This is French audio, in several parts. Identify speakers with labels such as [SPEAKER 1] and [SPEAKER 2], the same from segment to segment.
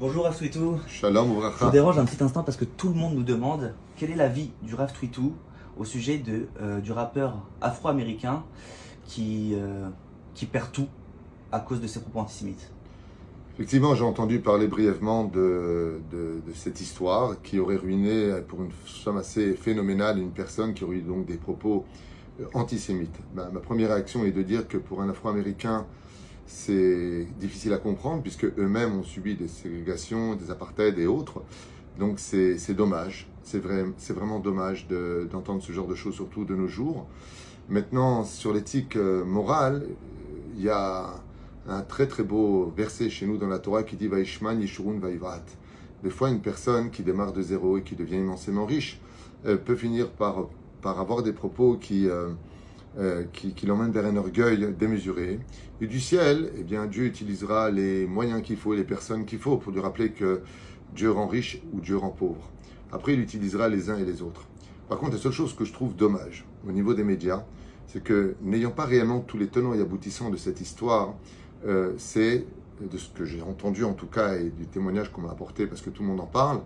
[SPEAKER 1] Bonjour Rav Twitou.
[SPEAKER 2] Shalom
[SPEAKER 1] Je vous
[SPEAKER 2] Ouvracha.
[SPEAKER 1] dérange un petit instant parce que tout le monde nous demande quel est l'avis du Rav Twitou au sujet de, euh, du rappeur afro-américain qui, euh, qui perd tout à cause de ses propos antisémites.
[SPEAKER 2] Effectivement, j'ai entendu parler brièvement de, de, de cette histoire qui aurait ruiné, pour une somme assez phénoménale, une personne qui aurait eu donc des propos euh, antisémites. Ma, ma première réaction est de dire que pour un Afro-Américain, c'est difficile à comprendre puisque eux-mêmes ont subi des ségrégations, des apartheids et autres. Donc c'est dommage, c'est vrai, vraiment dommage de- d'entendre ce genre de choses, surtout de nos jours. Maintenant, sur l'éthique euh, morale, il y a un très très beau verset chez nous dans la Torah qui dit Vaishman Yishurun Vaivat. Des fois, une personne qui démarre de zéro et qui devient immensément riche euh, peut finir par, par avoir des propos qui, euh, euh, qui, l'emmènent vers un orgueil démesuré. Et du ciel, eh bien, Dieu utilisera les moyens qu'il faut les personnes qu'il faut pour lui rappeler que Dieu rend riche ou Dieu rend pauvre. Après, il utilisera les uns et les autres. Par contre, la seule chose que je trouve dommage au niveau des médias, c'est que n'ayant pas réellement tous les tenants et aboutissants de cette histoire, euh, c'est, de ce que j'ai entendu en tout cas et du témoignage qu'on m'a apporté parce que tout le monde en parle,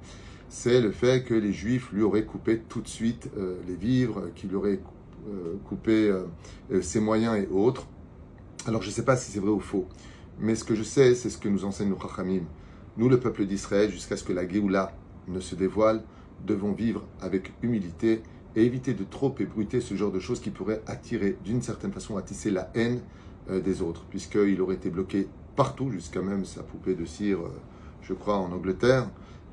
[SPEAKER 2] c'est le fait que les Juifs lui auraient coupé tout de suite euh, les vivres, qu'ils lui euh, coupé euh, ses moyens et autres. Alors je ne sais pas si c'est vrai ou faux, mais ce que je sais, c'est ce que nous enseignent nos Chachamim. Nous, le peuple d'Israël, jusqu'à ce que la Géoula ne se dévoile, devons vivre avec humilité et éviter de trop ébruiter ce genre de choses qui pourraient attirer, d'une certaine façon, attisser la haine euh, des autres, puisqu'il aurait été bloqué partout, jusqu'à même sa poupée de cire, je crois, en Angleterre,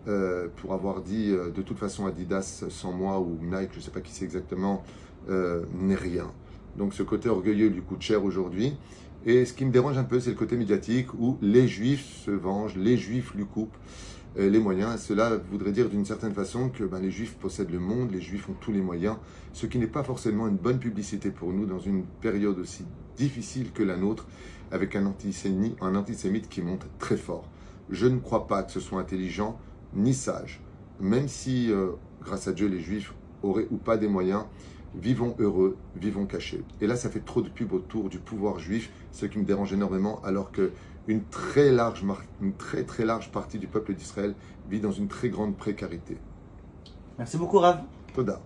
[SPEAKER 2] euh, pour avoir dit euh, de toute façon Adidas sans moi ou Nike, je ne sais pas qui c'est exactement, euh, n'est rien. Donc ce côté orgueilleux lui coûte cher aujourd'hui. Et ce qui me dérange un peu, c'est le côté médiatique où les juifs se vengent, les juifs lui coupent les moyens. Cela voudrait dire d'une certaine façon que ben, les juifs possèdent le monde, les juifs ont tous les moyens, ce qui n'est pas forcément une bonne publicité pour nous dans une période aussi difficile que la nôtre, avec un un antisémite qui monte très fort. Je ne crois pas que ce soit intelligent ni sage, même si, euh, grâce à Dieu, les juifs auraient ou pas des moyens. Vivons heureux, vivons cachés. Et là, ça fait trop de pub autour du pouvoir juif, ce qui me dérange énormément, alors que une très large, une très très large partie du peuple d'Israël vit dans une très grande précarité.
[SPEAKER 1] Merci beaucoup Rav.
[SPEAKER 2] Toda.